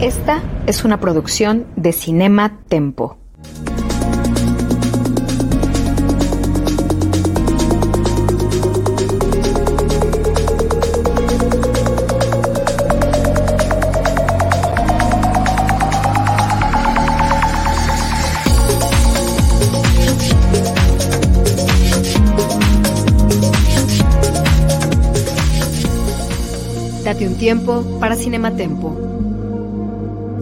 Esta es una producción de Cinema Tempo. Date un tiempo para Cinematempo.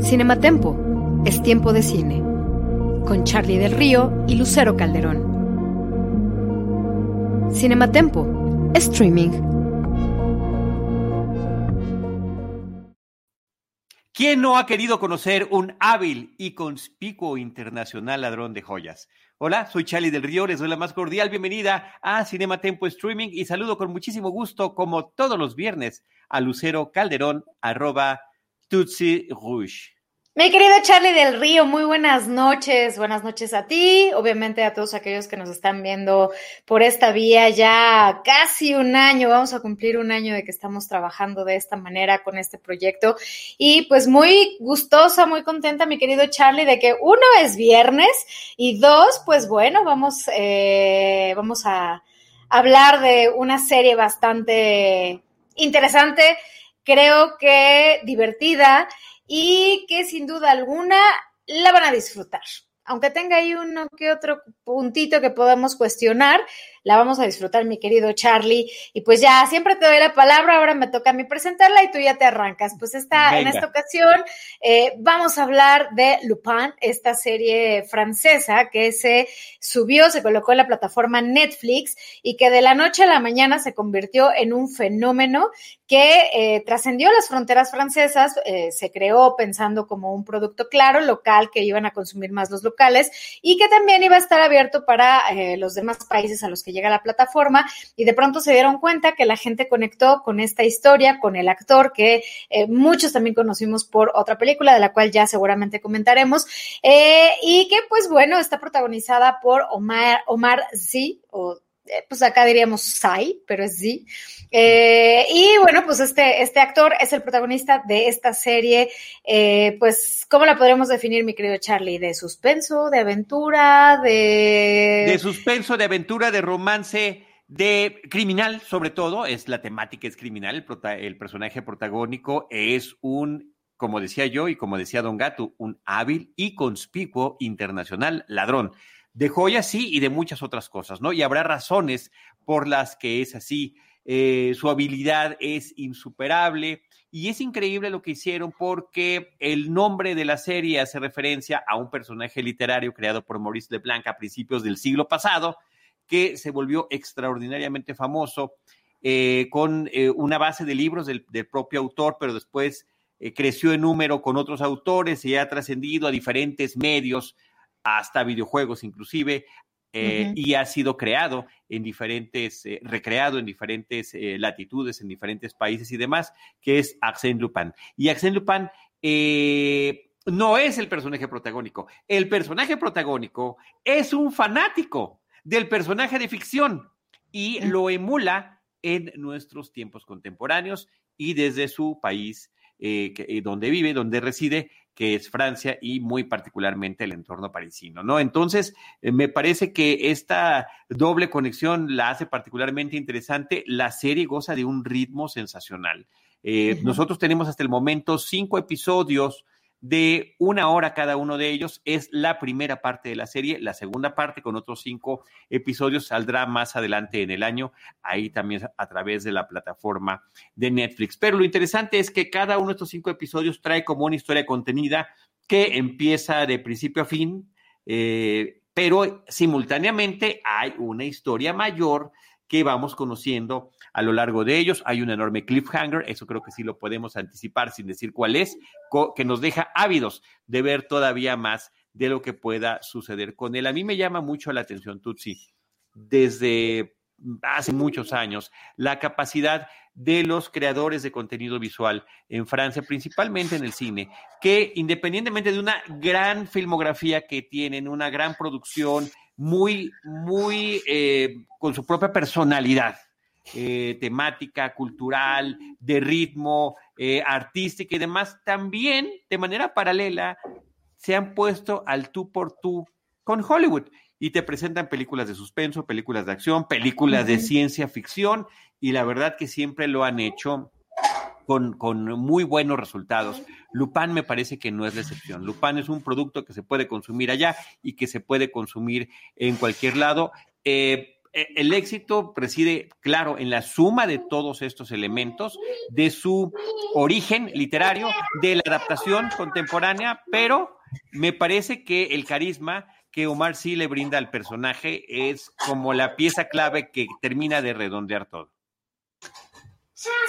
Cinematempo es tiempo de cine, con Charlie del Río y Lucero Calderón. Cinematempo, streaming. ¿Quién no ha querido conocer un hábil y conspicuo internacional ladrón de joyas? Hola, soy Charlie del Río, les doy la más cordial bienvenida a Cinema Tempo Streaming y saludo con muchísimo gusto, como todos los viernes, a Lucero Calderón, arroba Tutsi Rouge. Mi querido Charlie del Río, muy buenas noches, buenas noches a ti, obviamente a todos aquellos que nos están viendo por esta vía ya casi un año, vamos a cumplir un año de que estamos trabajando de esta manera con este proyecto. Y pues muy gustosa, muy contenta mi querido Charlie de que uno es viernes y dos, pues bueno, vamos, eh, vamos a hablar de una serie bastante interesante, creo que divertida y que sin duda alguna la van a disfrutar. Aunque tenga ahí uno que otro puntito que podamos cuestionar, la vamos a disfrutar, mi querido Charlie. Y pues ya, siempre te doy la palabra, ahora me toca a mí presentarla y tú ya te arrancas. Pues esta, en esta ocasión eh, vamos a hablar de Lupin, esta serie francesa que se subió, se colocó en la plataforma Netflix y que de la noche a la mañana se convirtió en un fenómeno que eh, trascendió las fronteras francesas, eh, se creó pensando como un producto claro, local, que iban a consumir más los locales y que también iba a estar abierto para los demás países a los que llega la plataforma. Y de pronto se dieron cuenta que la gente conectó con esta historia, con el actor que eh, muchos también conocimos por otra película de la cual ya seguramente comentaremos eh, y que pues bueno está protagonizada por Omar, Omar o eh, pues acá diríamos Sai, pero es Z. Eh, y bueno, pues este, este actor es el protagonista de esta serie, eh, pues, ¿cómo la podremos definir, mi querido Charlie? ¿De suspenso, de aventura, de... De suspenso, de aventura, de romance, de criminal, sobre todo, es la temática, es criminal, el, el personaje protagónico es un como decía yo y como decía Don Gato, un hábil y conspicuo internacional ladrón de joyas, sí, y de muchas otras cosas, ¿no? Y habrá razones por las que es así. Eh, su habilidad es insuperable y es increíble lo que hicieron porque el nombre de la serie hace referencia a un personaje literario creado por Maurice Leblanc a principios del siglo pasado que se volvió extraordinariamente famoso eh, con eh, una base de libros del, del propio autor, pero después creció en número con otros autores y ha trascendido a diferentes medios hasta videojuegos inclusive, eh, y ha sido creado en diferentes, eh, recreado en diferentes eh, latitudes, en diferentes países y demás, que es Arsène Lupin. Y Arsène Lupin no es el personaje protagónico. El personaje protagónico es un fanático del personaje de ficción y lo emula en nuestros tiempos contemporáneos y desde su país donde vive, donde reside, que es Francia y muy particularmente el entorno parisino, ¿no? Entonces, eh, me parece que esta doble conexión la hace particularmente interesante. La serie goza de un ritmo sensacional. Eh, nosotros tenemos hasta el momento cinco episodios de una hora cada uno de ellos. Es la primera parte de la serie. La segunda parte, con otros cinco episodios, saldrá más adelante en el año, ahí también a través de la plataforma de Netflix. Pero lo interesante es que cada uno de estos cinco episodios trae como una historia contenida que empieza de principio a fin, eh, pero simultáneamente hay una historia mayor que vamos conociendo a lo largo de ellos. Hay un enorme cliffhanger, eso creo que sí lo podemos anticipar sin decir cuál es, que nos deja ávidos de ver todavía más de lo que pueda suceder con él. A mí me llama mucho la atención, Tutsi, desde hace muchos años, la capacidad de los creadores de contenido visual en Francia, principalmente en el cine, que independientemente de una gran filmografía que tienen, una gran producción, muy, muy eh, con su propia personalidad, eh, temática, cultural, de ritmo, eh, artística y demás, también de manera paralela se han puesto al tú por tú con Hollywood. Y te presentan películas de suspenso, películas de acción, películas de ciencia ficción y la verdad que siempre lo han hecho con, con, muy buenos resultados. Lupin me parece que no es la excepción. Lupin es un producto que se puede consumir allá y que se puede consumir en cualquier lado. Eh, e, el éxito reside, claro, en la suma de todos estos elementos, de su origen literario, de la adaptación contemporánea, pero me parece que el carisma que Omar sí le brinda al personaje es como la pieza clave que termina de redondear todo.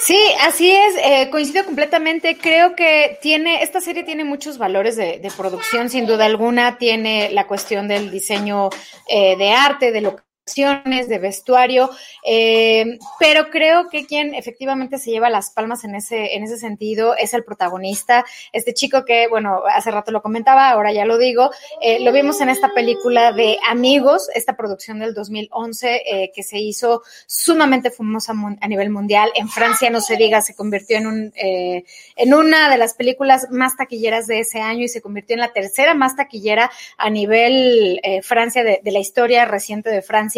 Sí, así es, eh, coincido completamente. Creo que tiene, esta serie tiene muchos valores de, producción, sin duda alguna. Tiene la cuestión del diseño eh, de arte, de lo de vestuario, eh, pero creo que quien efectivamente se lleva las palmas en ese, en ese sentido es el protagonista, este chico que, bueno, hace rato lo comentaba, ahora ya lo digo, eh, lo vimos en esta película de Amigos, esta producción del 2011 eh, que se hizo sumamente famosa a nivel mundial, en Francia no se diga, se convirtió en, un, en una de las películas más taquilleras de ese año y se convirtió en la tercera más taquillera a nivel Francia de la historia reciente de Francia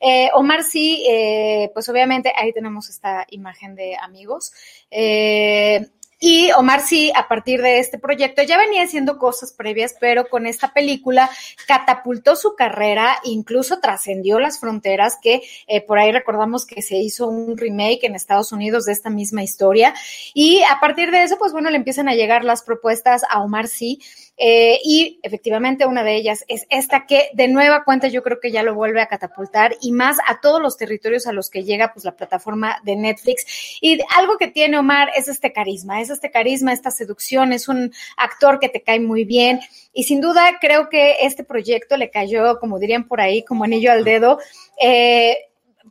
eh, Omar sí, eh, pues obviamente ahí tenemos esta imagen de amigos. Eh, y Omar sí, a partir de este proyecto, ya venía haciendo cosas previas, pero con esta película catapultó su carrera, incluso trascendió las fronteras, que por ahí recordamos que se hizo un remake en Estados Unidos de esta misma historia. Y a partir de eso, pues bueno, le empiezan a llegar las propuestas a Omar sí eh, y efectivamente una de ellas es esta que de nueva cuenta yo creo que ya lo vuelve a catapultar y más a todos los territorios a los que llega pues la plataforma de Netflix. Y algo que tiene Omar es este carisma, es este carisma, esta seducción, es un actor que te cae muy bien y sin duda creo que este proyecto le cayó, como dirían por ahí, como anillo al dedo. Eh,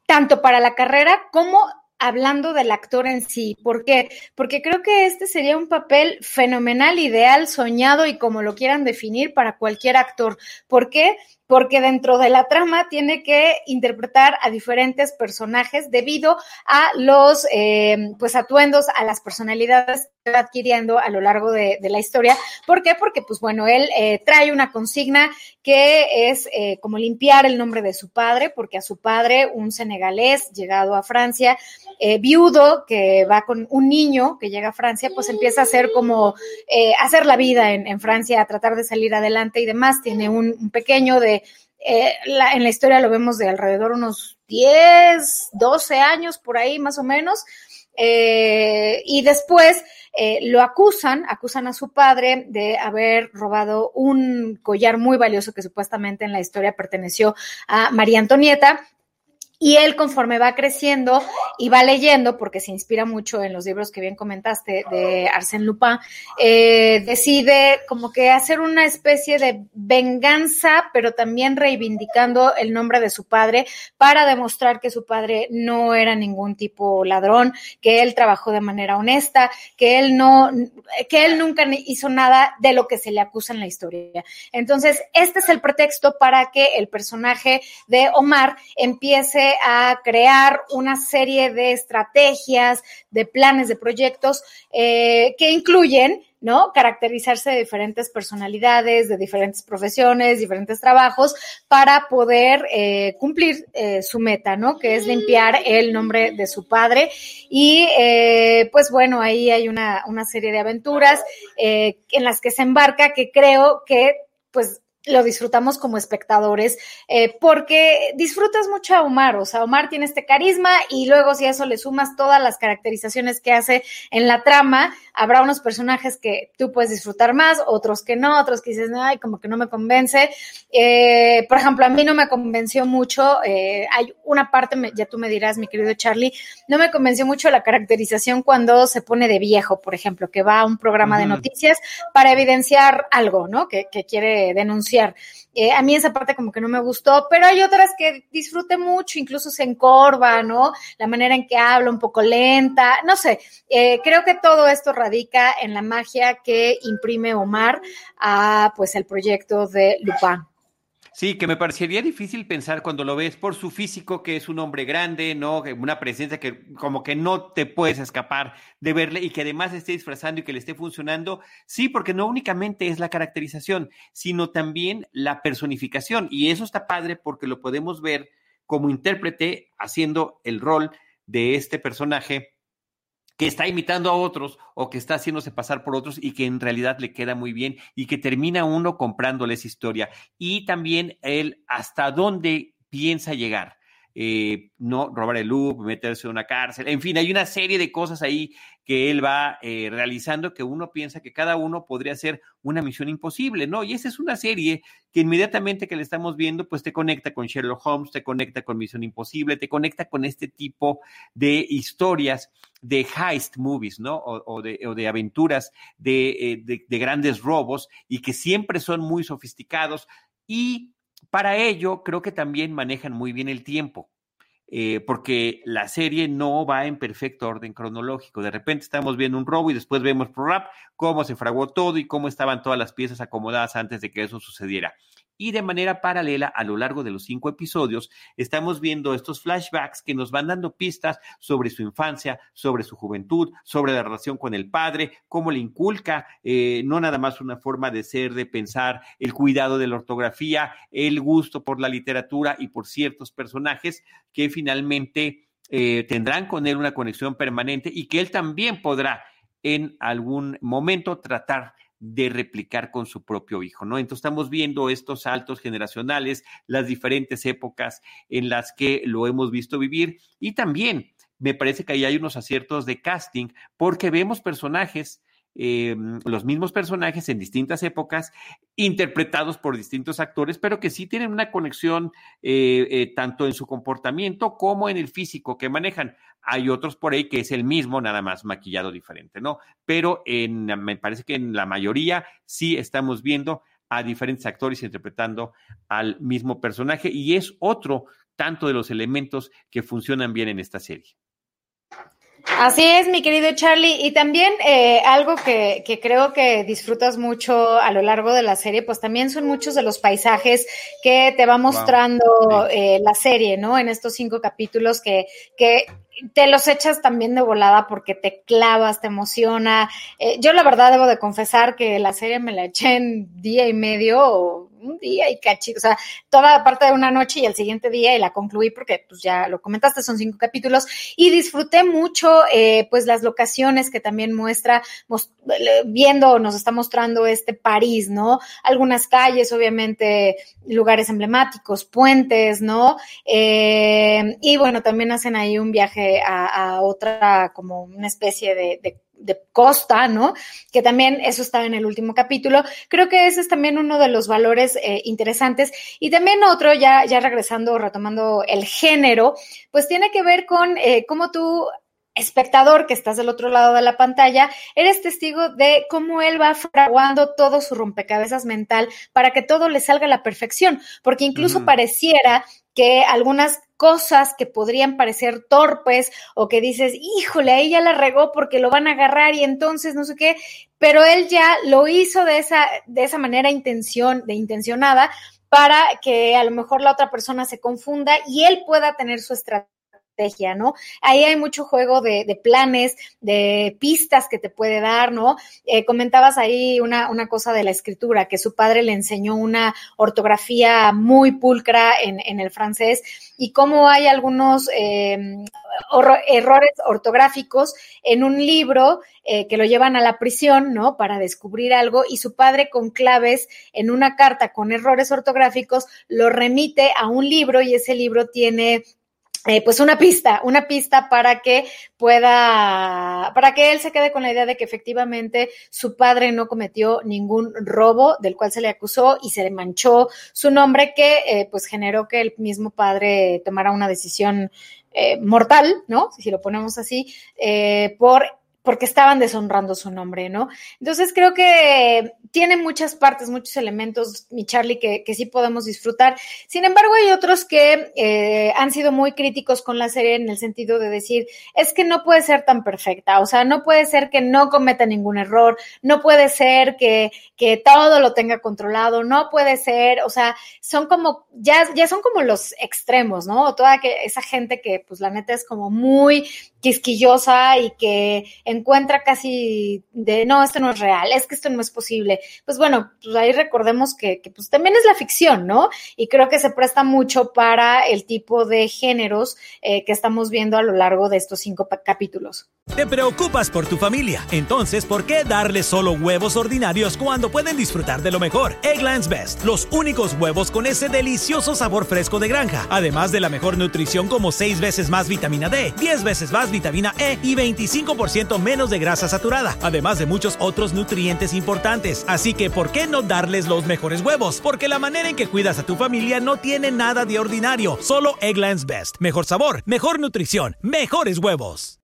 tanto para la carrera como hablando del actor en sí. ¿Por qué? Porque creo que este sería un papel fenomenal, ideal, soñado y como lo quieran definir para cualquier actor. ¿Por qué? Porque dentro de la trama tiene que interpretar a diferentes personajes debido a los eh, pues atuendos, a las personalidades que va adquiriendo a lo largo de, la historia. ¿Por qué? Porque pues bueno, él eh, trae una consigna que es eh, como limpiar el nombre de su padre, porque a su padre, un senegalés llegado a Francia, viudo, que va con un niño que llega a Francia, pues empieza a hacer como hacer la vida en, Francia, a tratar de salir adelante y demás. Tiene un pequeño de eh, en la historia lo vemos de alrededor unos 10, 12 años por ahí más o menos. Eh, y después eh, lo acusan, acusan a su padre de haber robado un collar muy valioso que supuestamente en la historia perteneció a María Antonieta y él conforme va creciendo y va leyendo, porque se inspira mucho en los libros que bien comentaste de Arsène Lupin, eh, decide como que hacer una especie de venganza, pero también reivindicando el nombre de su padre para demostrar que su padre no era ningún tipo ladrón, que él trabajó de manera honesta, que él no, que él nunca hizo nada de lo que se le acusa en la historia. Entonces, este es el pretexto para que el personaje de Omar empiece a crear una serie de estrategias, de planes, de proyectos eh, que incluyen ¿no? Caracterizarse de diferentes personalidades, de diferentes profesiones, diferentes trabajos, para poder eh, cumplir eh, su meta, ¿no? Que es limpiar el nombre de su padre. Y pues bueno, ahí hay una, una serie de aventuras en las que se embarca que creo que pues lo disfrutamos como espectadores, eh, porque disfrutas mucho a Omar, o sea, Omar tiene este carisma y luego si a eso le sumas todas las caracterizaciones que hace en la trama, habrá unos personajes que tú puedes disfrutar más, otros que no, otros que dices, ay, como que no me convence. Eh, por ejemplo, a mí no me convenció mucho, eh, hay una parte, ya tú me dirás, mi querido Charlie, no me convenció mucho la caracterización cuando se pone de viejo, por ejemplo, que va a un programa de noticias para evidenciar algo, ¿no? Que, que quiere denunciar. Eh, a mí esa parte como que no me gustó, pero hay otras que disfruté mucho, incluso se encorva, ¿no? La manera en que habla, un poco lenta, no sé. Eh, creo que todo esto radica en la magia que imprime Omar a, pues, el proyecto de Lupin. Sí, que me parecería difícil pensar cuando lo ves por su físico, que es un hombre grande, ¿no? Una presencia que como que no te puedes escapar de verle y que además esté disfrazando y que le esté funcionando. Sí, porque no únicamente es la caracterización, sino también la personificación. Y eso está padre porque lo podemos ver como intérprete haciendo el rol de este personaje que está imitando a otros o que está haciéndose pasar por otros y que en realidad le queda muy bien y que termina uno comprándole esa historia. Y también él hasta dónde piensa llegar. Eh, no robar el loop, meterse en una cárcel, en fin, hay una serie de cosas ahí que él va eh, realizando que uno piensa que cada uno podría ser una misión imposible, ¿no? Y esa es una serie que inmediatamente que le estamos viendo, pues te conecta con Sherlock Holmes, te conecta con Misión Imposible, te conecta con este tipo de historias de heist movies, ¿no? O, de, aventuras eh, de, de grandes robos y que siempre son muy sofisticados y para ello, creo que también manejan muy bien el tiempo. Eh, porque la serie no va en perfecto orden cronológico. De repente estamos viendo un robo y después vemos por rap cómo se fraguó todo y cómo estaban todas las piezas acomodadas antes de que eso sucediera y de manera paralela a lo largo de los cinco episodios estamos viendo estos flashbacks que nos van dando pistas sobre su infancia, sobre su juventud, sobre la relación con el padre, cómo le inculca eh, no nada más una forma de ser, de pensar, el cuidado de la ortografía, el gusto por la literatura y por ciertos personajes que finalmente eh, tendrán con él una conexión permanente y que él también podrá en algún momento tratar de replicar con su propio hijo, ¿no? Entonces estamos viendo estos saltos generacionales, las diferentes épocas en las que lo hemos visto vivir y también me parece que ahí hay unos aciertos de casting porque vemos personajes eh, los mismos personajes en distintas épocas, interpretados por distintos actores, pero que sí tienen una conexión eh, eh, tanto en su comportamiento como en el físico que manejan. Hay otros por ahí que es el mismo, nada más maquillado diferente, ¿no? Pero en, me parece que en la mayoría sí estamos viendo a diferentes actores interpretando al mismo personaje y es otro tanto de los elementos que funcionan bien en esta serie. Así es, mi querido Charlie. Y también eh, algo que, que, creo que disfrutas mucho a lo largo de la serie, pues también son muchos de los paisajes que te va mostrando eh, la serie, ¿no? En estos cinco capítulos que, que te los echas también de volada porque te clavas, te emociona. Eh, yo la verdad debo de confesar que la serie me la eché en día y medio un día y cachito, o sea, toda parte de una noche y el siguiente día y la concluí porque pues ya lo comentaste, son cinco capítulos y disfruté mucho eh, pues las locaciones que también muestra, viendo, nos está mostrando este París, ¿no? Algunas calles, obviamente, lugares emblemáticos, puentes, ¿no? Eh, y bueno, también hacen ahí un viaje a, otra, como una especie de de costa, ¿no? Que también eso está en el último capítulo. Creo que ese es también uno de los valores eh, interesantes. Y también otro, ya, ya regresando, retomando el género, pues tiene que ver con eh, cómo tú espectador que estás del otro lado de la pantalla, eres testigo de cómo él va fraguando todo su rompecabezas mental para que todo le salga a la perfección, porque incluso pareciera que algunas cosas que podrían parecer torpes o que dices, híjole, ahí ya la regó porque lo van a agarrar y entonces no sé qué, pero él ya lo hizo de esa, de esa manera intención, de intencionada para que a lo mejor la otra persona se confunda y él pueda tener su estrategia ¿no? Ahí hay mucho juego de, planes, de pistas que te puede dar, ¿no? Eh, comentabas ahí una, una, cosa de la escritura, que su padre le enseñó una ortografía muy pulcra en, en el francés y cómo hay algunos em, errores ortográficos en un libro eh, que lo llevan a la prisión, ¿no? Para descubrir algo y su padre con claves en una carta con errores ortográficos lo remite a un libro y ese libro tiene eh, pues una pista, una pista para que pueda, para que él se quede con la idea de que efectivamente su padre no cometió ningún robo del cual se le acusó y se le manchó su nombre que eh, pues generó que el mismo padre tomara una decisión eh, mortal, ¿no? Si lo ponemos así, por porque estaban deshonrando su nombre, ¿no? Entonces creo que tiene muchas partes, muchos elementos, mi Charlie, que, sí podemos disfrutar. Sin embargo, hay otros que eh, han sido muy críticos con la serie en el sentido de decir, es que no puede ser tan perfecta, o sea, no puede ser que no cometa ningún error, no puede ser que, que todo lo tenga controlado, no puede ser, o sea, son como, ya, ya son como los extremos, ¿no? Toda que, esa gente que, pues la neta es como muy quisquillosa y que encuentra casi de, no, esto no es real, es que esto no es posible. Pues bueno, pues ahí recordemos que, pues también es la ficción, ¿no? Y creo que se presta mucho para el tipo de géneros eh, que estamos viendo a lo largo de estos cinco capítulos. Te preocupas por tu familia, entonces ¿por qué darles solo huevos ordinarios cuando pueden disfrutar de lo mejor? Egglands Best, los únicos huevos con ese delicioso sabor fresco de granja, además de la mejor nutrición como 6 veces más vitamina D, 10 veces más vitamina E y 25% menos de grasa saturada, además de muchos otros nutrientes importantes. Así que, ¿por qué no darles los mejores huevos? Porque la manera en que cuidas a tu familia no tiene nada de ordinario, solo Egglands Best. Mejor sabor, mejor nutrición, mejores huevos.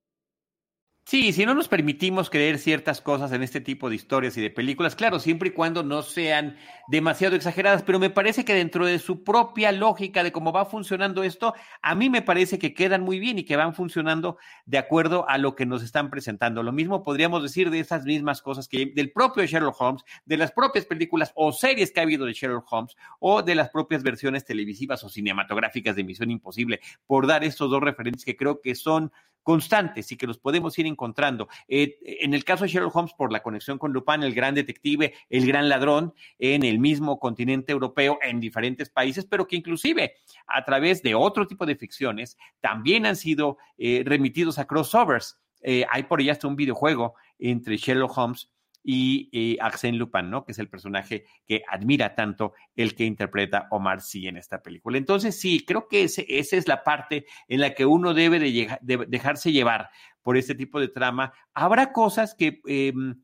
Sí, si no nos permitimos creer ciertas cosas en este tipo de historias y de películas, claro, siempre y cuando no sean demasiado exageradas, pero me parece que dentro de su propia lógica de cómo va funcionando esto, a mí me parece que quedan muy bien y que van funcionando de acuerdo a lo que nos están presentando. Lo mismo podríamos decir de esas mismas cosas que del propio Sherlock Holmes, de las propias películas o series que ha habido de Sherlock Holmes o de las propias versiones televisivas o cinematográficas de Misión Imposible, por dar estos dos referentes que creo que son constantes y que los podemos ir encontrando. Eh, en el caso de Sherlock Holmes, por la conexión con Lupin, el gran detective, el gran ladrón, en el mismo continente europeo, en diferentes países, pero que inclusive a través de otro tipo de ficciones también han sido eh, remitidos a crossovers. Eh, hay por allá hasta un videojuego entre Sherlock Holmes y, y Arsène Lupin, ¿no? Que es el personaje que admira tanto el que interpreta Omar Sy en esta película. Entonces, sí, creo que esa es la parte en la que uno debe de, dejarse llevar por este tipo de trama. Habrá cosas que... Em,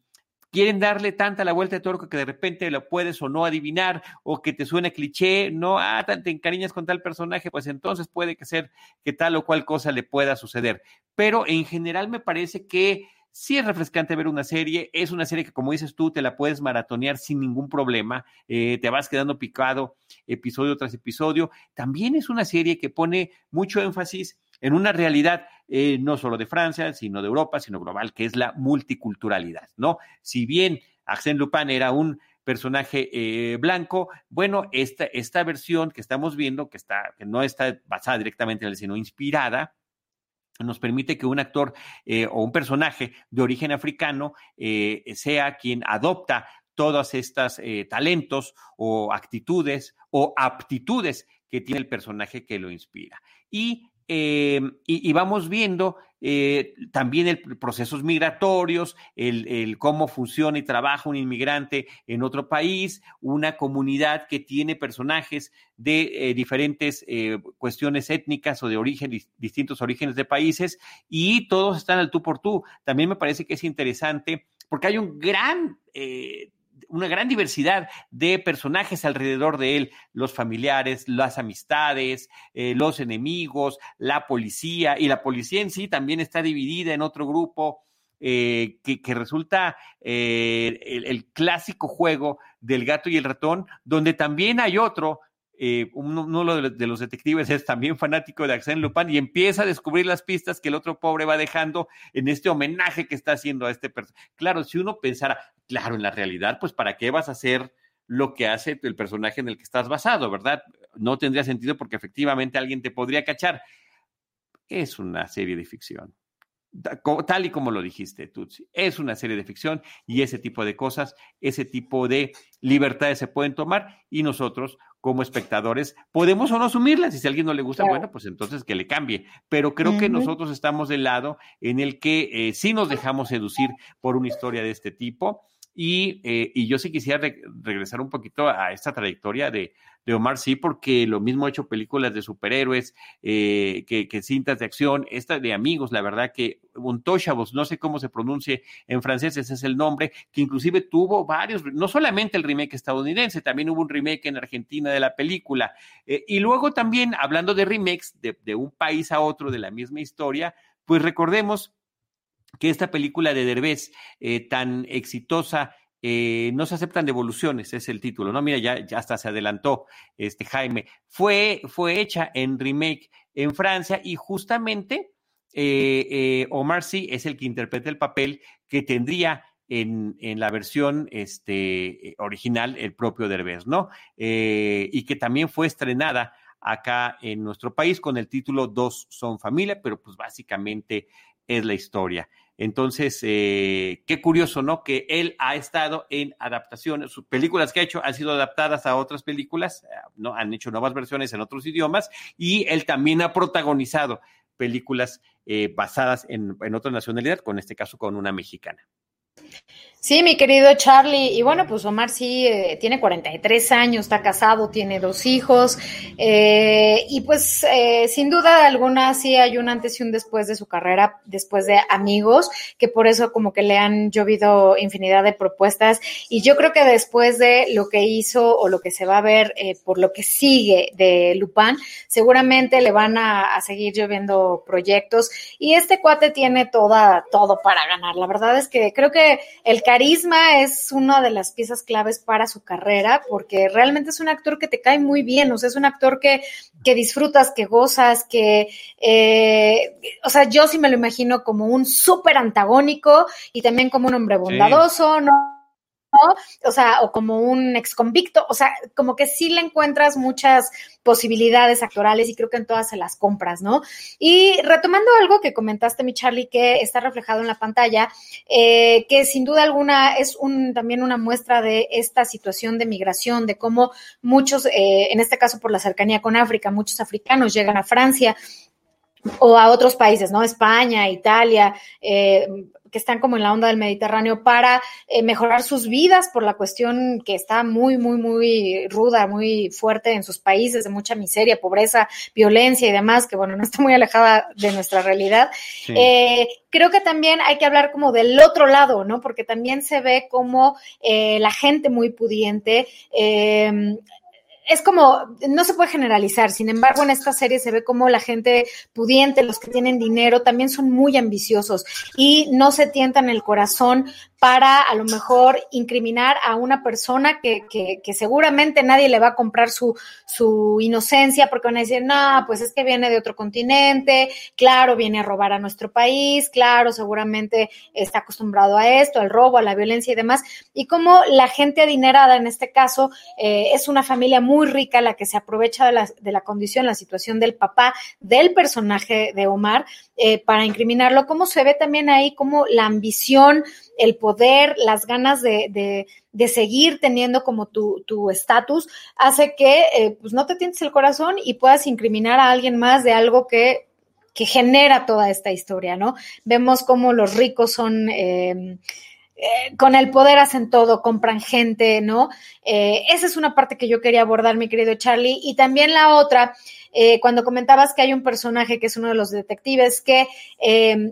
quieren darle tanta la vuelta de torco que de repente lo puedes o no adivinar o que te suene cliché, no, ah, te encariñas con tal personaje, pues entonces puede que ser que tal o cual cosa le pueda suceder. Pero en general me parece que Sí es refrescante ver una serie, es una serie que como dices tú, te la puedes maratonear sin ningún problema, eh, te vas quedando picado episodio tras episodio. También es una serie que pone mucho énfasis en una realidad eh, no solo de Francia, sino de Europa, sino global, que es la multiculturalidad, ¿no? Si bien Arsène Lupin era un personaje eh, blanco. Bueno, esta, esta versión que estamos viendo, que, está, no está basada directamente en él, sino inspirada, nos permite que un actor eh, o un personaje de origen africano eh, sea quien adopta todos estos eh, talentos o actitudes o aptitudes que tiene el personaje que lo inspira. Y Em, y, vamos viendo eh, también el procesos migratorios, el, cómo funciona y trabaja un inmigrante en otro país, una comunidad que tiene personajes de eh, diferentes eh, cuestiones étnicas o de origen, distintos orígenes de países, y todos están al tú por tú. También me parece que es interesante porque hay un gran una gran diversidad de personajes alrededor de él, los familiares, las amistades, eh, los enemigos, la policía, y la policía en sí también está dividida en otro grupo. Eh, que, resulta eh, el, clásico juego del gato y el ratón, donde también hay otro eh, uno, de los detectives es también fanático de Arsène Lupin y empieza a descubrir las pistas que el otro pobre va dejando en este homenaje que está haciendo a este personaje. Claro, si uno pensara, claro, en la realidad, pues ¿para qué vas a hacer lo que hace el personaje en el que estás basado, verdad? No tendría sentido porque efectivamente alguien te podría cachar. Es una serie de ficción tal y como lo dijiste, Tutsi, es una serie de ficción y ese tipo de cosas, ese tipo de libertades se pueden tomar y nosotros como espectadores podemos o no asumirlas y si a alguien no le gusta, bueno, pues entonces que le cambie. Pero creo que nosotros estamos del lado en el que eh, sí nos dejamos seducir por una historia de este tipo Y, eh, y yo sí quisiera regresar un poquito a esta trayectoria de, de Omar sí, porque lo mismo ha hecho películas de superhéroes, eh, que, cintas de acción, esta de amigos, la verdad que Untouchables, no sé cómo se pronuncie en francés, ese es el nombre, que inclusive tuvo varios, no solamente el remake estadounidense, también hubo un remake en Argentina de la película. Eh, y luego también, hablando de remakes de, de un país a otro de la misma historia, pues recordemos que esta película de Derbez, eh, tan exitosa eh, no se aceptan devoluciones, es el título, ¿no? Mira, ya, ya hasta se adelantó este Jaime. Fue, fue hecha en remake en Francia y justamente eh, eh, Omar Sy es el que interpreta el papel que tendría en, en la versión este, original el propio Derbez, ¿no? y que también fue estrenada acá en nuestro país con el título Dos son familia, pero pues básicamente es la historia. Entonces, eh, qué curioso, ¿no? Que él ha estado en adaptaciones, sus películas que ha hecho han sido adaptadas a otras películas, eh, ¿no? Han hecho nuevas versiones en otros idiomas y él también ha protagonizado películas eh, basadas en, en otra nacionalidad, con este caso con una mexicana. Sí, mi querido Charlie. Y bueno, pues Omar sí eh, tiene 43 años, está casado, tiene dos hijos. Eh, y pues eh, sin duda alguna sí hay un antes y un después de su carrera, después de amigos, que por eso como que le han llovido infinidad de propuestas. Y yo creo que después de lo que hizo o lo que se va a ver por lo que sigue de Lupin, seguramente le van a, a seguir lloviendo proyectos. Y este cuate tiene toda, todo para ganar. La verdad es que creo que el carisma es una de las piezas claves para su carrera, porque realmente es un actor que te cae muy bien, o sea, es un actor que, que disfrutas, que gozas, que, eh, o sea, yo sí me lo imagino como un súper antagónico y también como un hombre bondadoso, ¿no? O sea, o como un ex convicto, o sea, como que sí le encuentras muchas posibilidades actorales y creo que en todas se las compras, ¿no? Y retomando algo que comentaste, mi Charlie, que está reflejado en la pantalla, eh, que sin duda alguna es un, también una muestra de esta situación de migración, de cómo muchos, eh, en este caso por la cercanía con África, muchos africanos llegan a Francia o a otros países, ¿no? España, Italia, eh, que están como en la onda del Mediterráneo para eh, mejorar sus vidas por la cuestión que está muy, muy, muy ruda, muy fuerte en sus países, de mucha miseria, pobreza, violencia y demás, que bueno, no está muy alejada de nuestra realidad. Eh, creo que también hay que hablar como del otro lado, ¿no? Porque también se ve como eh, la gente muy pudiente es como, no se puede generalizar, sin embargo, en esta serie se ve como la gente pudiente, los que tienen dinero, también son muy ambiciosos y no se tientan el corazón para a lo mejor incriminar a una persona que, que, que, seguramente nadie le va a comprar su, su inocencia porque van a decir, no, pues es que viene de otro continente, claro, viene a robar a nuestro país, claro, seguramente está acostumbrado a esto, al robo, a la violencia y demás. Y como la gente adinerada en este caso eh, es una familia muy rica la que se aprovecha de la, de la condición, la situación del papá del personaje de Omar eh, para incriminarlo, cómo se ve también ahí como la ambición, el poder, las ganas de, de, seguir teniendo como tu estatus, hace que eh, pues no te tientes el corazón y puedas incriminar a alguien más de algo que, que genera toda esta historia, ¿no? Vemos cómo los ricos son... Eh, eh, con el poder hacen todo, compran gente, ¿no? Eh, esa es una parte que yo quería abordar, mi querido Charlie. Y también la otra, eh, cuando comentabas que hay un personaje que es uno de los detectives que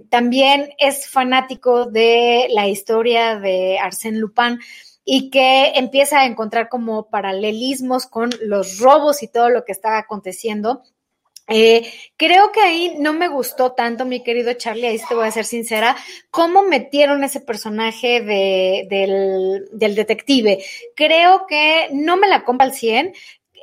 también es fanático de la historia de Arsène Lupin y que empieza a encontrar como paralelismos con los robos y todo lo que está aconteciendo. Eh, creo que ahí no me gustó tanto, mi querido Charlie, ahí te voy a ser sincera, cómo metieron ese personaje de, del, del detective. Creo que no me la compra al 100,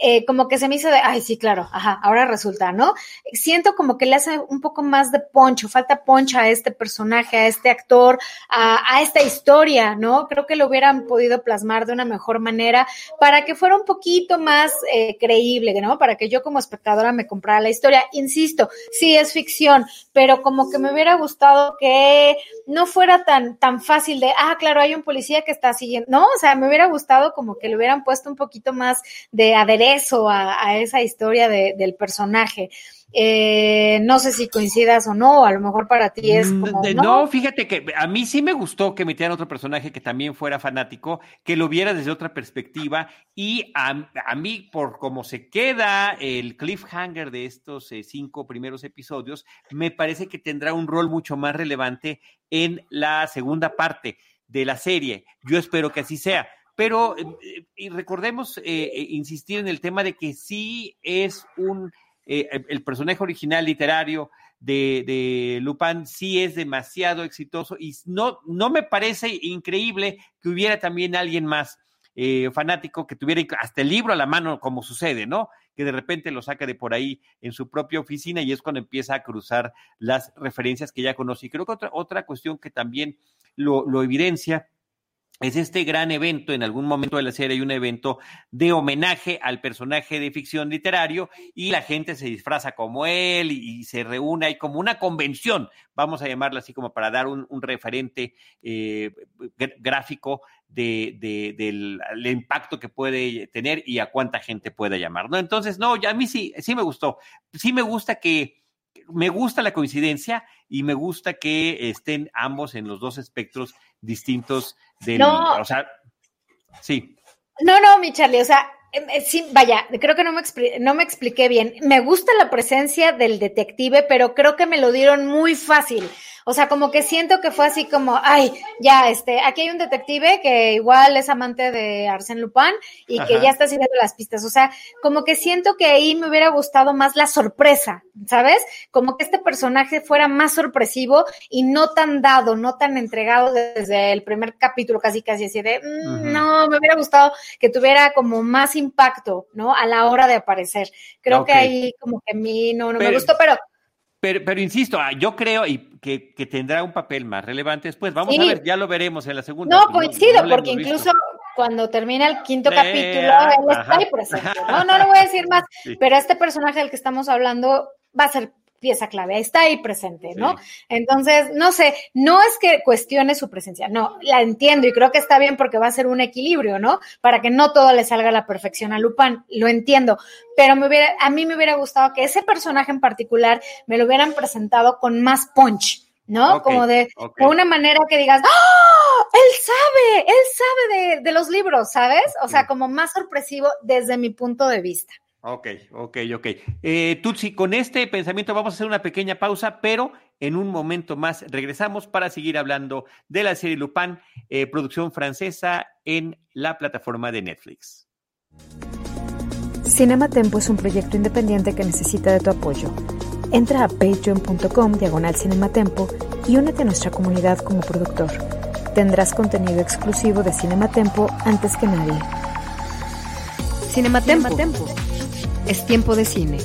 eh, como que se me hizo de, ay, sí, claro, ajá, ahora resulta, ¿no? Siento como que le hace un poco más de poncho, falta poncho a este personaje, a este actor, a, esta historia, ¿no? Creo que lo hubieran podido plasmar de una mejor manera para que fuera un poquito más eh, creíble, ¿no? Para que yo como espectadora me comprara la historia. Insisto, sí es ficción, pero como que me hubiera gustado que no fuera tan, tan fácil de, ah, claro, hay un policía que está siguiendo, no, o sea, me hubiera gustado como que le hubieran puesto un poquito más de aderezo a, a esa historia de, del personaje. Eh, no sé si coincidas o no, a lo mejor para ti es Mm, como. No, No, fíjate que a mí sí me gustó que metieran otro personaje que también fuera fanático, que lo viera desde otra perspectiva y a, a mí, por cómo se queda el cliffhanger de estos eh, cinco primeros episodios, me parece que tendrá un rol mucho más relevante en la segunda parte de la serie. Yo espero que así sea. Pero eh, y recordemos eh, eh, insistir en el tema de que sí es un eh, el- personaje original literario de, de Lupin sí es demasiado exitoso y no, no me parece increíble que hubiera también alguien más eh, fanático que tuviera hasta el libro a la mano, como sucede, ¿no? Que de repente lo saca de por ahí en su propia oficina y es cuando empieza a cruzar las referencias que ya conoce. Y creo que otra, otra cuestión que también lo, lo evidencia es este gran evento, en algún momento de la serie hay un evento de homenaje al personaje de ficción literario y la gente se disfraza como él y, se reúne, hay como una convención, vamos a llamarla así como para dar un, referente eh, gr- gráfico de, de- del el impacto que puede tener y a cuánta gente pueda llamar. Entonces, no, ya a mí sí, sí me gustó, sí me gusta que, me gusta la coincidencia y me gusta que estén ambos en los dos espectros distintos del, No. o sea, sí. No, no, mi Charlie, o sea, eh, eh, sí, vaya, creo que no me, no me expliqué bien. Me gusta la presencia del detective, pero creo que me lo dieron muy fácil. O sea, como que siento que fue así como, ay, ya, este, aquí hay un detective que igual es amante de Arsène Lupin y que ya está siguiendo las pistas. O sea, como que siento que ahí me hubiera gustado más la sorpresa, ¿sabes? Como que este personaje fuera más sorpresivo y no tan dado, no tan entregado desde el primer capítulo, casi casi así de, mm, no, me hubiera gustado que tuviera como más impacto, ¿no? A la hora de aparecer. Creo que ahí como que a mí no, no me gustó, pero Pero, pero insisto, ah, yo creo y que, que tendrá un papel más relevante después. Vamos a ver, ya lo veremos en la segunda. no pues coincido, no lo porque incluso cuando termina el quinto Eh, capítulo, él está ajá. ahí presente. No, no le voy a decir más, Sí. pero este personaje del que estamos hablando va a ser pieza clave, está ahí presente, ¿no? Sí. Entonces, no sé, no es que cuestione su presencia, no, la entiendo y creo que está bien porque va a ser un equilibrio, ¿no? Para que no todo le salga a la perfección a Lupin, lo entiendo, pero me hubiera, a mí me hubiera gustado que ese personaje en particular me lo hubieran presentado con más punch, ¿no? Como de, una manera que digas, ¡ah! Él sabe, él sabe de, de los libros, ¿sabes? O sea, como más sorpresivo desde mi punto de vista. Ok, ok, ok. Eh, Tutsi, con este pensamiento vamos a hacer una pequeña pausa, pero en un momento más regresamos para seguir hablando de la serie Lupin, eh, producción francesa en la plataforma de Netflix. Cinema Tempo es un proyecto independiente que necesita de tu apoyo. Entra a patreon.com diagonal cinematempo y únete a nuestra comunidad como productor. Tendrás contenido exclusivo de Cinematempo antes que nadie. Cinematempo. Es tiempo de cine.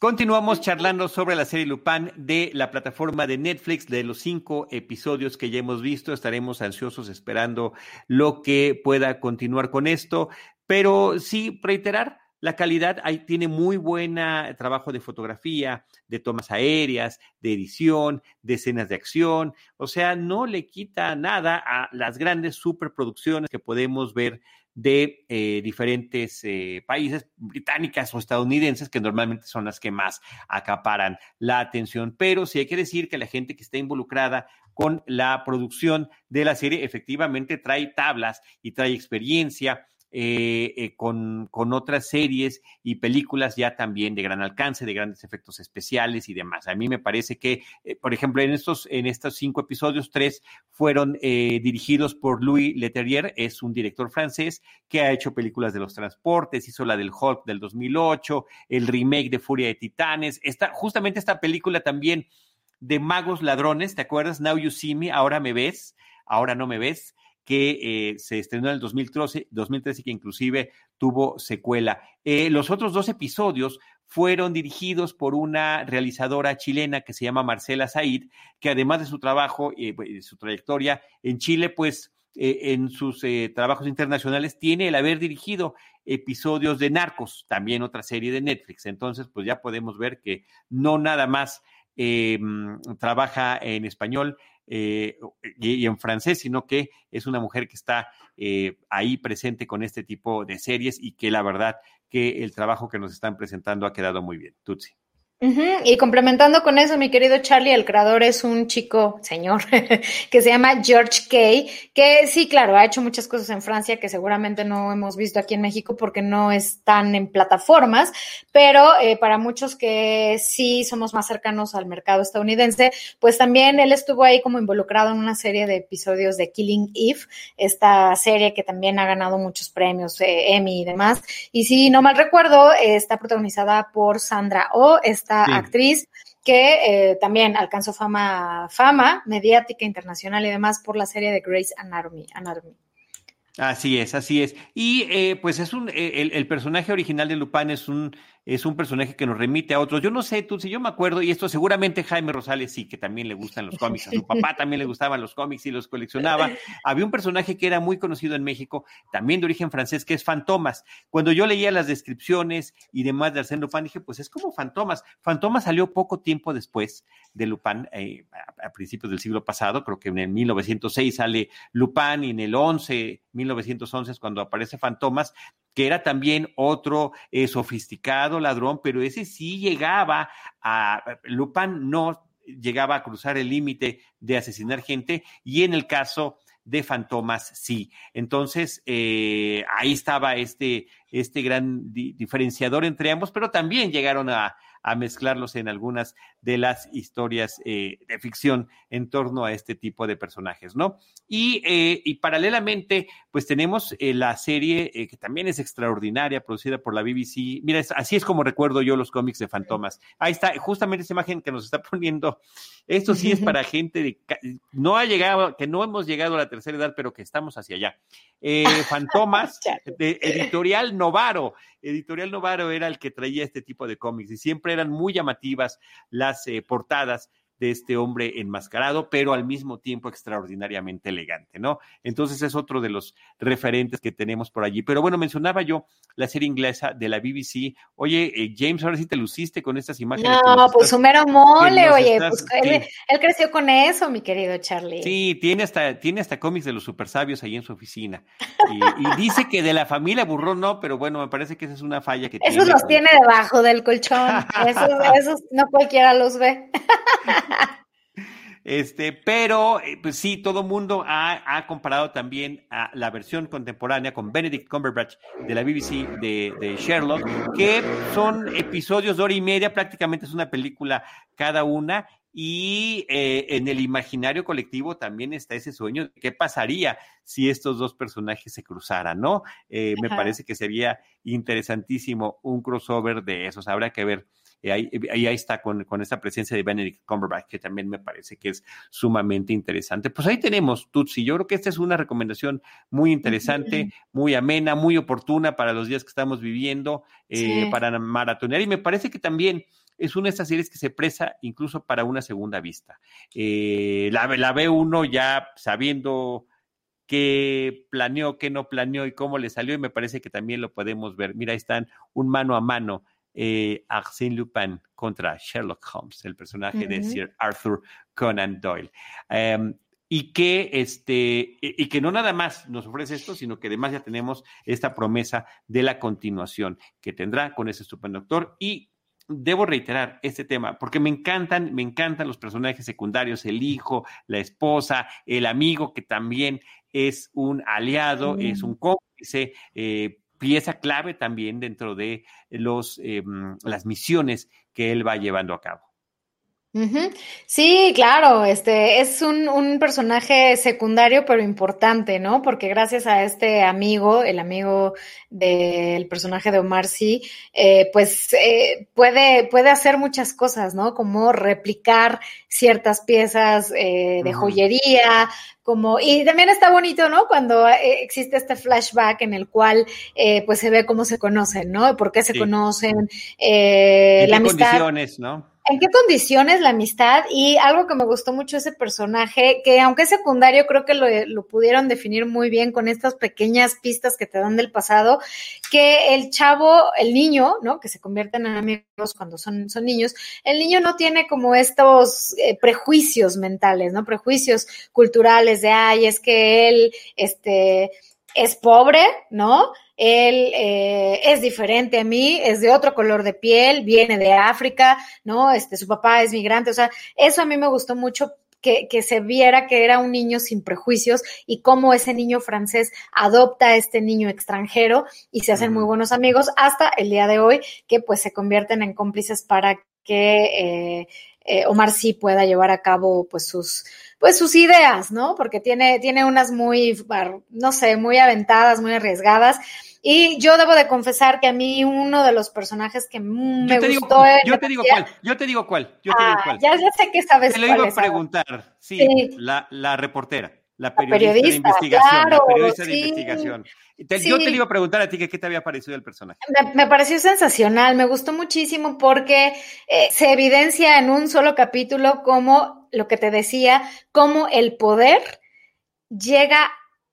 Continuamos charlando sobre la serie Lupin de la plataforma de Netflix, de los cinco episodios que ya hemos visto. Estaremos ansiosos esperando lo que pueda continuar con esto, pero sí reiterar. La calidad tiene muy buen trabajo de fotografía, de tomas aéreas, de edición, de escenas de acción. O sea, no le quita nada a las grandes superproducciones que podemos ver de eh, diferentes eh, países británicas o estadounidenses, que normalmente son las que más acaparan la atención. Pero sí hay que decir que la gente que está involucrada con la producción de la serie efectivamente trae tablas y trae experiencia. Eh, eh, con, otras series y películas ya también de gran alcance, de grandes efectos especiales y demás. A mí me parece que, eh, por ejemplo, en estos, en estos cinco episodios, tres fueron dirigidos por Louis Leterrier, es un director francés que ha hecho películas de los transportes, hizo la del Hulk del 2008, el remake de Furia de Titanes, esta, justamente esta película también de magos ladrones, ¿te acuerdas? Now You See Me, ahora me ves, ahora no me ves que eh, se estrenó en el 2013, 2013 y que inclusive tuvo secuela. Eh, los otros dos episodios fueron dirigidos por una realizadora chilena que se llama Marcela Said, que además de su trabajo y eh, su trayectoria en Chile, pues en sus trabajos internacionales tiene el haber dirigido episodios de Narcos, también otra serie de Netflix. Entonces, pues ya podemos ver que no nada más trabaja en español y, y, en francés, sino que es una mujer que está ahí presente con este tipo de series y que la verdad que el trabajo que nos están presentando ha quedado muy bien. Tutsi. Y complementando con eso, mi querido Charlie, el creador es un chico, señor, que se llama George Kay, que sí, claro, ha hecho muchas cosas en Francia que seguramente no hemos visto aquí en México porque no están en plataformas, pero eh, para muchos que sí somos más cercanos al mercado estadounidense, pues también él estuvo ahí como involucrado en una serie de episodios de Killing Eve, esta serie que también ha ganado muchos premios, eh, Emmy y demás. Y si no mal recuerdo, eh, está protagonizada por Sandra Oh, esta actriz que eh, también alcanzó fama, fama mediática internacional y demás por la serie de Grey's Anatomy. Anatomy. Así es, así es. Y eh, pues es un, eh, el, el, personaje original de Lupin es un, es un personaje que nos remite a otros. Yo no sé, tú, si yo me acuerdo, y esto seguramente Jaime Rosales sí, que también le gustan los cómics, a su papá también le gustaban los cómics y los coleccionaba. Había un personaje que era muy conocido en México, también de origen francés, que es Fantomas. Cuando yo leía las descripciones y demás de Arsène Lupin, dije, pues es como Fantomas. Fantomas salió poco tiempo después de Lupin, eh, a, a, principios del siglo pasado, creo que en el 1906 sale Lupin y en el 11, 1911 es cuando aparece Fantomas, que era también otro eh, sofisticado ladrón, pero ese sí llegaba a, Lupin no llegaba a cruzar el límite de asesinar gente y en el caso de Fantomas sí. Entonces, eh, ahí estaba este, este gran di diferenciador entre ambos, pero también llegaron a, a mezclarlos en algunas de las historias eh, de ficción en torno a este tipo de personajes, ¿no? Y, eh, y paralelamente, pues tenemos eh, la serie que también es extraordinaria, producida por la BBC. Mira, es, así es como recuerdo yo los cómics de Fantomas. Ahí está, justamente esa imagen que nos está poniendo. Esto sí es para gente de, no ha llegado, que no hemos llegado a la tercera edad, pero que estamos hacia allá. Fantomas, de Editorial Novaro. Editorial Novaro era el que traía este tipo de cómics y siempre eran muy llamativas eh, portadas de este hombre enmascarado, pero al mismo tiempo extraordinariamente elegante, ¿no? Entonces es otro de los referentes que tenemos por allí. Pero bueno, mencionaba yo la serie inglesa de la BBC. Oye, eh, James, ahora sí te luciste con estas imágenes. No, pues un mero mole, oye, estás, pues él, él, creció con eso, mi querido Charlie. Sí, tiene hasta, tiene hasta cómics de los super sabios ahí en su oficina. Y, y dice que de la familia Burrón no, pero bueno, me parece que esa es una falla que esos tiene. Esos los tiene debajo del colchón. esos, esos no cualquiera los ve. Este, pero pues sí, todo mundo ha, ha, comparado también a la versión contemporánea con Benedict Cumberbatch de la BBC de, de, Sherlock, que son episodios de hora y media, prácticamente es una película cada una. Y eh, en el imaginario colectivo también está ese sueño de qué pasaría si estos dos personajes se cruzaran, ¿no? Eh, me parece que sería interesantísimo un crossover de esos. Habrá que ver y ahí, ahí, está con, con, esta presencia de Benedict Cumberbatch, que también me parece que es sumamente interesante. Pues ahí tenemos, Tutsi. Yo creo que esta es una recomendación muy interesante, muy amena, muy oportuna para los días que estamos viviendo, eh, sí. para maratonear. Y me parece que también es una de estas series que se presa incluso para una segunda vista. Eh, la, la ve uno ya sabiendo qué planeó, qué no planeó y cómo le salió, y me parece que también lo podemos ver. Mira, ahí están un mano a mano eh, Arsène Lupin contra Sherlock Holmes, el personaje uh -huh. de Sir Arthur Conan Doyle. Um, y que este y que no nada más nos ofrece esto, sino que además ya tenemos esta promesa de la continuación que tendrá con ese estupendo actor y debo reiterar este tema porque me encantan, me encantan los personajes secundarios, el hijo, la esposa, el amigo que también es un aliado, mm. es un cómplice, eh, pieza clave también dentro de los, eh, las misiones que él va llevando a cabo. Uh -huh. Sí, claro, este es un, un, personaje secundario pero importante, ¿no? Porque gracias a este amigo, el amigo del personaje de Omar Sy, eh, pues eh, puede, puede hacer muchas cosas, ¿no? Como replicar ciertas piezas eh, de uh -huh. joyería, como, y también está bonito, ¿no? Cuando eh, existe este flashback en el cual eh, pues se ve cómo se conocen, ¿no? ¿Por qué se sí. conocen? Eh, la amistad. condiciones, ¿no? En qué condiciones la amistad y algo que me gustó mucho ese personaje, que aunque es secundario, creo que lo, lo, pudieron definir muy bien con estas pequeñas pistas que te dan del pasado, que el chavo, el niño, ¿no? Que se convierten en amigos cuando son, son niños, el niño no tiene como estos eh, prejuicios mentales, ¿no? Prejuicios culturales de, ay, es que él, este, es pobre, ¿no? Él eh, es diferente a mí, es de otro color de piel, viene de África, ¿no? Este, su papá es migrante, o sea, eso a mí me gustó mucho que, que, se viera que era un niño sin prejuicios y cómo ese niño francés adopta a este niño extranjero y se hacen muy buenos amigos hasta el día de hoy que pues se convierten en cómplices para que eh, eh, Omar sí pueda llevar a cabo pues sus pues sus ideas, ¿no? Porque tiene, tiene unas muy, no sé, muy aventadas, muy arriesgadas. Y yo debo de confesar que a mí uno de los personajes que me gustó. yo te digo cuál, yo te digo cuál, yo te digo ah, cuál. Ya, ya sé que sabes Te lo iba a preguntar, sí, La, la reportera. La periodista, de investigación. la periodista de investigación. Yo te iba a preguntar a ti que qué te había parecido el personaje. Me, pareció sensacional, me gustó muchísimo porque eh, se evidencia en un solo capítulo como lo que te decía, cómo el poder llega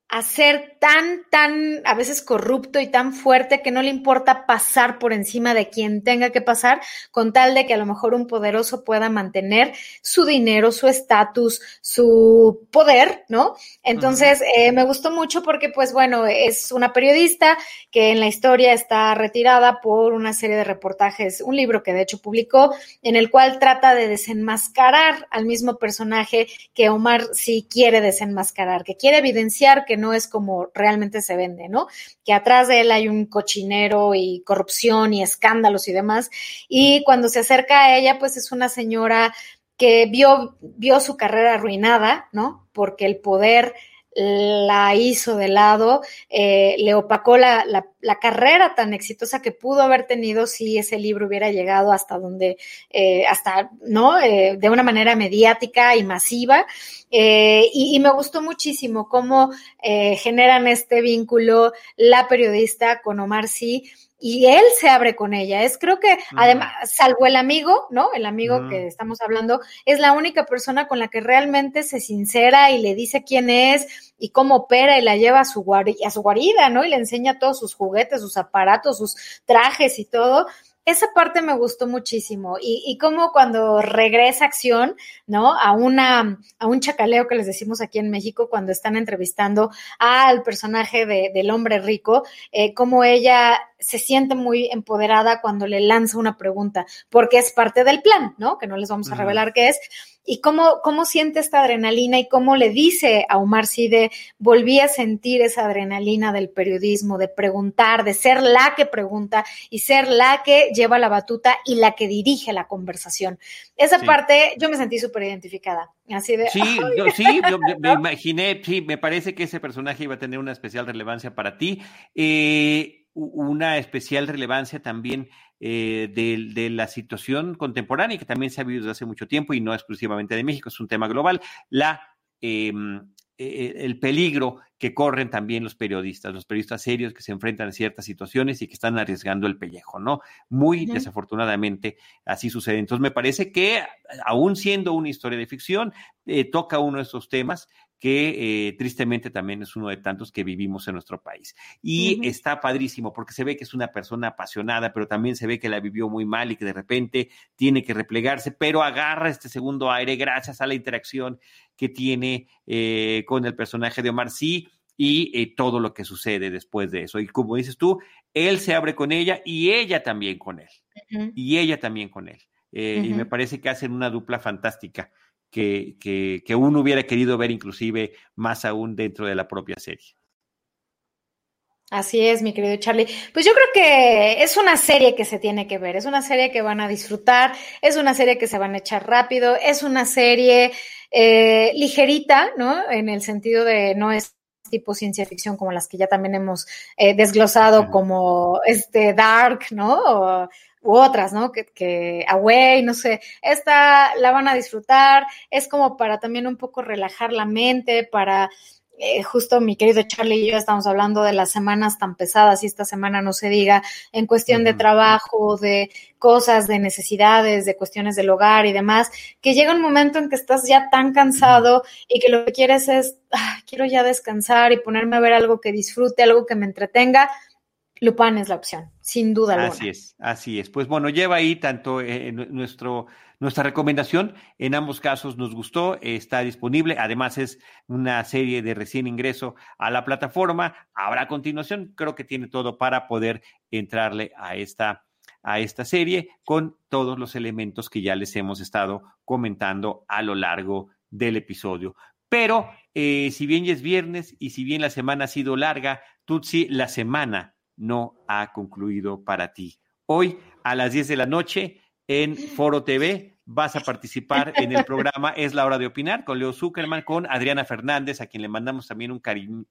a ser tan, tan, a veces corrupto y tan fuerte que no le importa pasar por encima de quien tenga que pasar, con tal de que a lo mejor un poderoso pueda mantener su dinero, su estatus, su poder, ¿no? Entonces, eh, me gustó mucho porque, pues bueno, es una periodista que en la historia está retirada por una serie de reportajes, un libro que de hecho publicó, en el cual trata de desenmascarar al mismo personaje que Omar sí quiere desenmascarar, que quiere evidenciar que no es como realmente se vende, ¿no? Que atrás de él hay un cochinero y corrupción y escándalos y demás. Y cuando se acerca a ella, pues es una señora que vio, vio su carrera arruinada, ¿no? Porque el poder la hizo de lado, eh, le opacó la, la, la, carrera tan exitosa que pudo haber tenido si ese libro hubiera llegado hasta donde, eh, hasta, ¿no? Eh, de una manera mediática y masiva. Eh, y, y, me gustó muchísimo cómo eh, generan este vínculo la periodista con Omar Sí y él se abre con ella. Es creo que, además, salvo el amigo, ¿no? El amigo que estamos hablando, es la única persona con la que realmente se sincera y le dice quién es y cómo opera y la lleva a su, a su guarida, ¿no? Y le enseña todos sus juguetes, sus aparatos, sus trajes y todo esa parte me gustó muchísimo. Y, y como cuando regresa acción, ¿no? A una, a un chacaleo que les decimos aquí en México cuando están entrevistando al personaje de, del hombre rico, eh, como ella se siente muy empoderada cuando le lanza una pregunta, porque es parte del plan, ¿no? Que no les vamos a revelar qué es y cómo, cómo siente esta adrenalina y cómo le dice a Omar Side, volví a sentir esa adrenalina del periodismo, de preguntar, de ser la que pregunta y ser la que lleva la batuta y la que dirige la conversación. Esa parte yo me sentí súper identificada. Así de, sí, yo, sí, yo me imaginé, sí, me parece que ese personaje iba a tener una especial relevancia para ti. Eh, una especial relevancia también eh, de, de, la situación contemporánea que también se ha vivido desde hace mucho tiempo y no exclusivamente de México, es un tema global, la, eh, el peligro que corren también los periodistas, los periodistas serios que se enfrentan a ciertas situaciones y que están arriesgando el pellejo, ¿no? Muy uh -huh. desafortunadamente así sucede. Entonces me parece que, aún siendo una historia de ficción, eh, toca uno de esos temas que eh, tristemente también es uno de tantos que vivimos en nuestro país. Y uh -huh. está padrísimo porque se ve que es una persona apasionada, pero también se ve que la vivió muy mal y que de repente tiene que replegarse, pero agarra este segundo aire gracias a la interacción que tiene eh, con el personaje de Omar Sí y eh, todo lo que sucede después de eso. Y como dices tú, él se abre con ella y ella también con él. Uh -huh. Y ella también con él. Eh, uh -huh. Y me parece que hacen una dupla fantástica que, que, que uno hubiera querido ver inclusive más aún dentro de la propia serie. Así es, mi querido Charlie. Pues yo creo que es una serie que se tiene que ver, es una serie que van a disfrutar, es una serie que se van a echar rápido, es una serie eh, ligerita, ¿no? En el sentido de no es tipo ciencia ficción como las que ya también hemos eh, desglosado como este Dark, ¿no? O, u otras, ¿no? Que, que Away, no sé, esta la van a disfrutar, es como para también un poco relajar la mente, para eh, justo mi querido Charlie y yo estamos hablando de las semanas tan pesadas y esta semana no se diga en cuestión de trabajo, de cosas, de necesidades, de cuestiones del hogar y demás, que llega un momento en que estás ya tan cansado y que lo que quieres es, ah, quiero ya descansar y ponerme a ver algo que disfrute, algo que me entretenga. Lupin es la opción, sin duda alguna. Así es, así es. Pues bueno, lleva ahí tanto eh, nuestro nuestra recomendación en ambos casos nos gustó, está disponible, además es una serie de recién ingreso a la plataforma. Habrá a continuación, creo que tiene todo para poder entrarle a esta, a esta serie con todos los elementos que ya les hemos estado comentando a lo largo del episodio. Pero eh, si bien ya es viernes y si bien la semana ha sido larga, Tutsi, la semana no ha concluido para ti. Hoy a las 10 de la noche en Foro TV. Vas a participar en el programa Es la hora de opinar con Leo Zuckerman, con Adriana Fernández, a quien le mandamos también un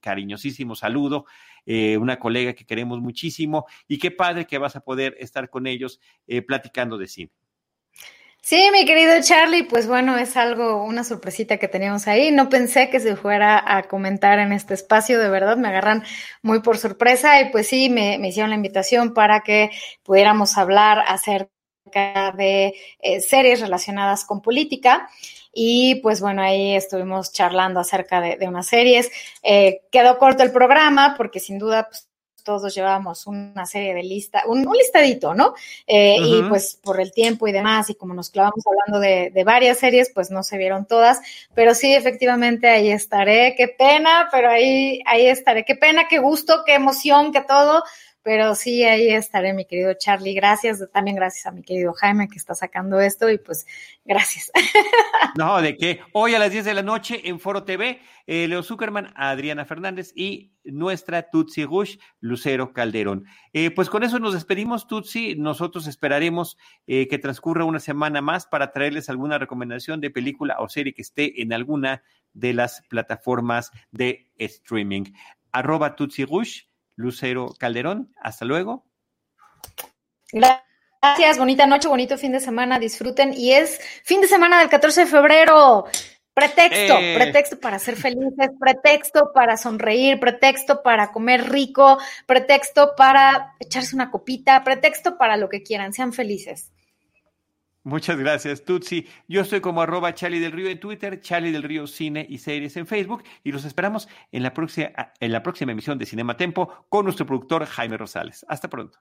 cariñosísimo saludo, eh, una colega que queremos muchísimo. Y qué padre que vas a poder estar con ellos eh, platicando de cine. Sí, mi querido Charlie, pues bueno, es algo, una sorpresita que teníamos ahí. No pensé que se fuera a comentar en este espacio, de verdad, me agarran muy por sorpresa y pues sí, me, hicieron la invitación para que pudiéramos hablar acerca de eh, series relacionadas con política. Y pues bueno, ahí estuvimos charlando acerca de, unas series. Eh, quedó corto el programa porque sin duda pues, todos llevábamos una serie de lista, un, listadito, ¿no? Eh, y pues por el tiempo y demás, y como nos clavamos hablando de, de, varias series, pues no se vieron todas, pero sí, efectivamente, ahí estaré. Qué pena, pero ahí, ahí estaré. Qué pena, qué gusto, qué emoción, qué todo, pero sí, ahí estaré, mi querido Charlie. Gracias, también gracias a mi querido Jaime que está sacando esto y pues gracias. No, de qué. Hoy a las 10 de la noche en Foro TV, eh, Leo Zuckerman, Adriana Fernández y nuestra Tutsi Rush, Lucero Calderón. Eh, pues con eso nos despedimos, Tutsi. Nosotros esperaremos eh, que transcurra una semana más para traerles alguna recomendación de película o serie que esté en alguna de las plataformas de streaming. Arroba Tutsi Rush Lucero Calderón. Hasta luego. Gracias, bonita noche, bonito fin de semana, disfruten. Y es fin de semana del 14 de febrero. Pretexto, eh. pretexto para ser felices, pretexto para sonreír, pretexto para comer rico, pretexto para echarse una copita, pretexto para lo que quieran, sean felices. Muchas gracias, Tutsi. Yo estoy como arroba Charlie del Río en Twitter, Charlie del Río Cine y Series en Facebook y los esperamos en la próxima, en la próxima emisión de Cinema Tempo con nuestro productor Jaime Rosales. Hasta pronto.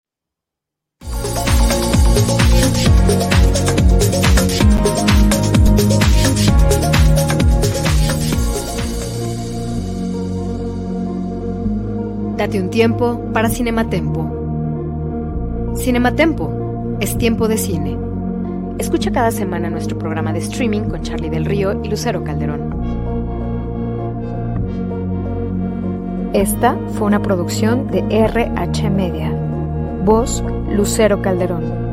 Date un tiempo para Cinematempo. Cinematempo es tiempo de cine. Escucha cada semana nuestro programa de streaming con Charlie del Río y Lucero Calderón. Esta fue una producción de RH Media. Voz Lucero Calderón.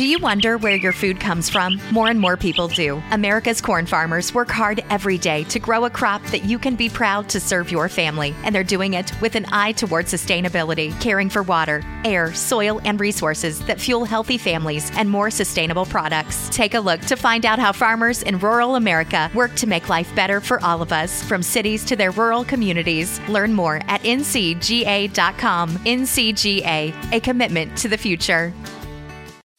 Do you wonder where your food comes from? More and more people do. America's corn farmers work hard every day to grow a crop that you can be proud to serve your family, and they're doing it with an eye toward sustainability, caring for water, air, soil, and resources that fuel healthy families and more sustainable products. Take a look to find out how farmers in rural America work to make life better for all of us, from cities to their rural communities. Learn more at ncga.com. NCGA, a commitment to the future.